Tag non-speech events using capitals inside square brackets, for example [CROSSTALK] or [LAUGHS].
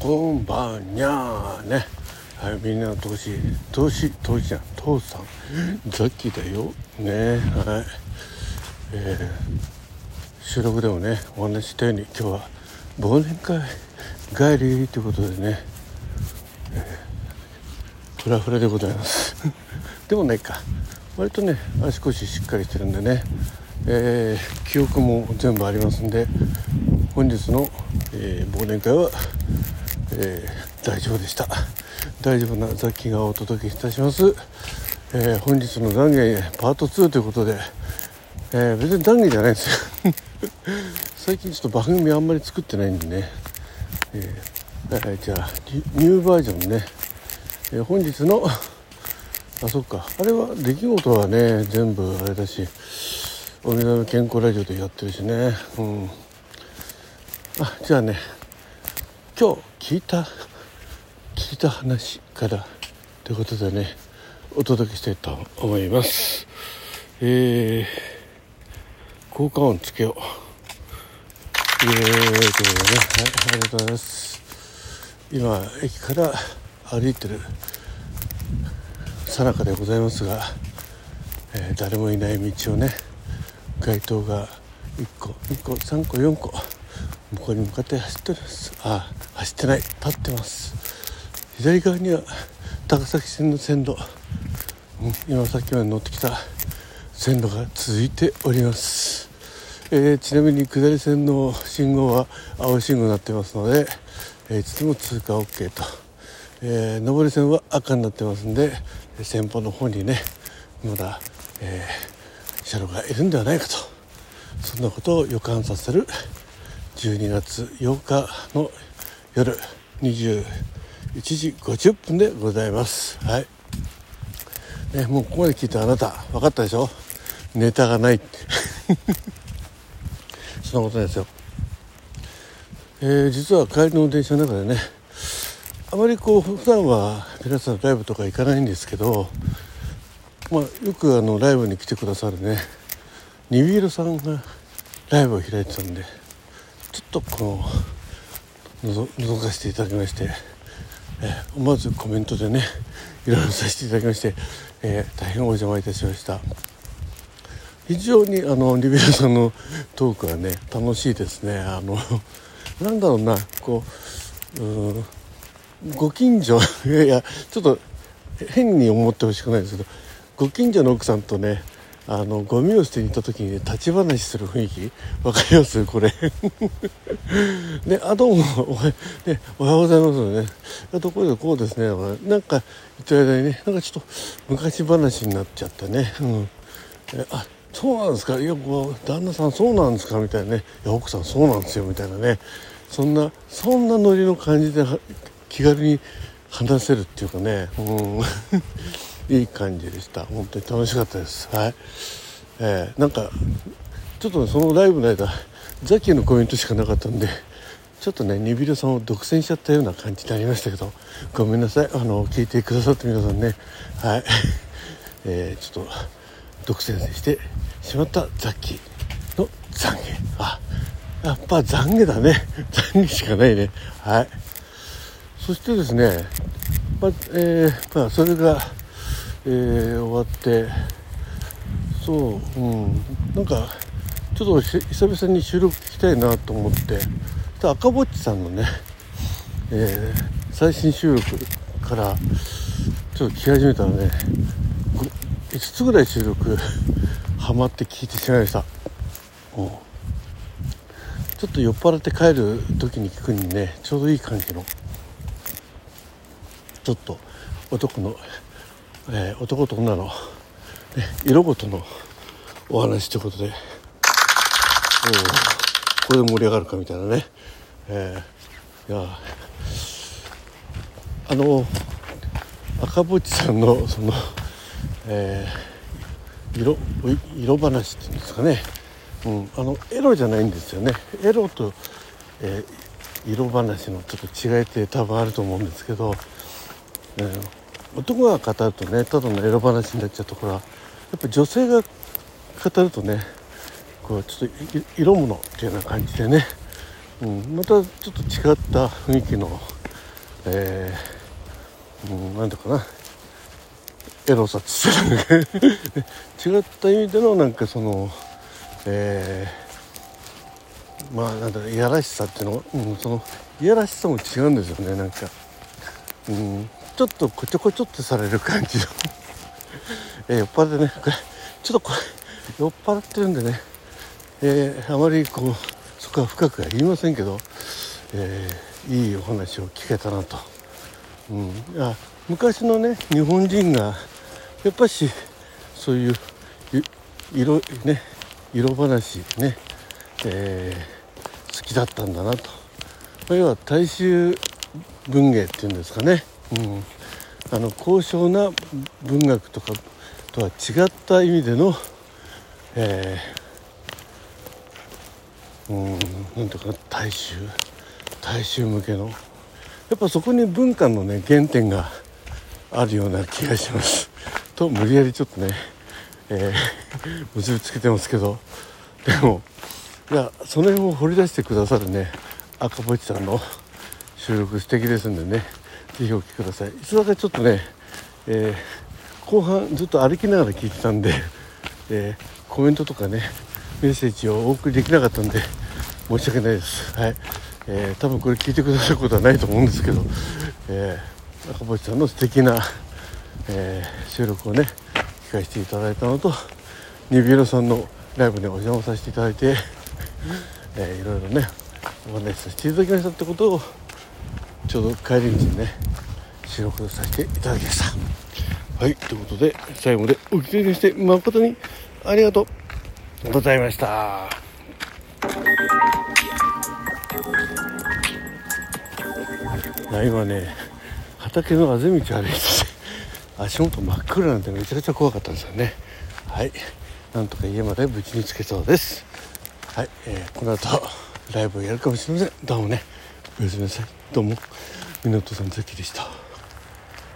こんばんにゃーね。はいみんなの投資投資投資じゃん父さん。ザッキーだよ。ねはい。えー、収録でもねお話ししたように今日は忘年会帰りということでね、えー、フラフラでございます。[LAUGHS] でもないか。割とね足腰しっかりしてるんでね、えー、記憶も全部ありますんで本日の、えー、忘年会はえー、大丈夫でした。大丈夫な雑記がお届けいたします、えー、本日の懺悔パート2ということで、えー、別に懺悔じゃないんですよ。[LAUGHS] 最近ちょっと番組あんまり作ってないんでね、えー、じゃあニューバージョンね、えー、本日のあそっか。あれは出来事はね全部あれだしおみの健康ラジオでやってるしね。うん。あじゃあね今日聞いた聞いた話からということでねお届けしたいと思います。えー、効果音つけよう。えーということでね、はい、ありがとうございます。今駅から歩いてるさなかでございますが、えー、誰もいない道をね街灯が1個2個3個4個向こうに向かって走ってます。あ走ってない。立ってます。左側には高崎線の線路、うん、今さっきまで乗ってきた線路が続いております、えー、ちなみに下り線の信号は青信号になってますので、えー、いつでも通過 OK と、えー、上り線は赤になってますんで先方の方にねまだ、えー、車両がいるんではないかと。そんなことを予感させる12月8日の夜21時50分でございます。はい、ね、もうここまで聞いたあなた分かったでしょ？ネタがない。[LAUGHS] そんなことないですよ。えー、実は帰りの電車の中でねあまりこう普段は皆さんライブとか行かないんですけど、まあ、よくあのライブに来てくださるねニビールさんがライブを開いてたんでちょっとこのの覗かせていただきまして、えー、思わずコメントでねいろいろさせていただきまして、えー、大変お邪魔いたしました。非常にあのリベラさんのトークはね楽しいですね。あの [LAUGHS] なんだろうなこううご近所 [LAUGHS] いやいやちょっと変に思ってほしくないですけどご近所の奥さんとねあのゴミを捨てに行った時に、ね、立ち話する雰囲気？わかります？これ。で [LAUGHS] あどうも。おは,、ね、おはようございますね。ところでこうですね。なんか言ってる間にねなんかちょっと昔話になっちゃってね、うん、えあそうなんですか？いやもう旦那さんそうなんですか？みたいなね。いや奥さんそうなんですよ。みたいなね。そんなそんなノリの感じで気軽に話せるっていうかね、うん。いい感じでした。本当に楽しかったです。はい、えー、なんかちょっとそのライブの間ザキのコメントしかなかったんでちょっとねニビルさんを独占しちゃったような感じになりましたけどごめんなさい。あの聞いてくださった皆さんね。はい、[LAUGHS] えー、ちょっと独占してしまったザッキーの懺悔。あやっぱ懺悔だね。[LAUGHS] 懺悔しかないね。はい。そしてですねまあえー、まあそれがえー、終わって。そううん。なんかちょっと久々に収録聞きたいなと思って。赤ぼっちさんのね、えー、最新収録からちょっと聞き始めたらね5つぐらい収録ハマって聞いてしまいました。ちょっと酔っ払って帰る時に聞くにねちょうどいい感じのちょっと男のえー、男と女の、ね、色ごとのお話ということで。これで盛り上がるかみたいなね、えー、いや。あの赤ぼちさんのその、えー、色色話っていうんですかね、うん、あのエロじゃないんですよね。エロと、えー、色話のちょっと違いって多分あると思うんですけど、えー男が語るとねただのエロ話になっちゃうところはやっぱ女性が語るとねこうちょっと色物っていうような感じでね、うん、またちょっと違った雰囲気のえー、うん、なんていうかなエロさっつっ違った意味でのなんかそのえー、まあなんだろういやらしさっていうの、うん、そのいやらしさも違うんですよねなんか、うん、ちょっとこちょこちょってされる感じの。[LAUGHS] え、酔っ払ってね。これちょっとこれ酔っ払ってるんでね、えー、あまりこうそこは深くは言いませんけど、えー、いいお話を聞けたなと、うん、あ昔のね日本人がやっぱしそういう色ね色話ね、えー、好きだったんだなと。要は大衆文芸っていうんですかね、うん、あの高尚な文学とかとは違った意味での、えー、うんなんとか大衆大衆向けのやっぱそこに文化のね原点があるような気がします。[LAUGHS] と無理やりちょっとね、えー、[LAUGHS] 結びつけてますけど。でもいやその辺を掘り出してくださるね赤ぼちさんの収録素敵ですんでね。是非お聴きください。いつだかちょっとね、えー、後半ずっと歩きながら聞いてたんで、えー、コメントとかねメッセージをお送りできなかったんで申し訳ないです。はい、えー、多分これ聞いてくださることはないと思うんですけど、えー、赤星さんの素敵な、え、収録をね聞かせていただいたのとニビエロさんのライブにお邪魔させていただいて、えー、いろいろねお話しさせていただきましたってことをちょうど帰り道にね収録させていただきました。はいということで最後までお聞きいただして誠にありがとうございました。今ね畑のあぜ道歩いてて足元真っ暗なんてめちゃくちゃ怖かったんですよね。はいなんとか家まで無事に着けそうです。はい、えー、この後ライブをやるかもしれません。どうもねおやすみなさい。どうも湊さんザキでした。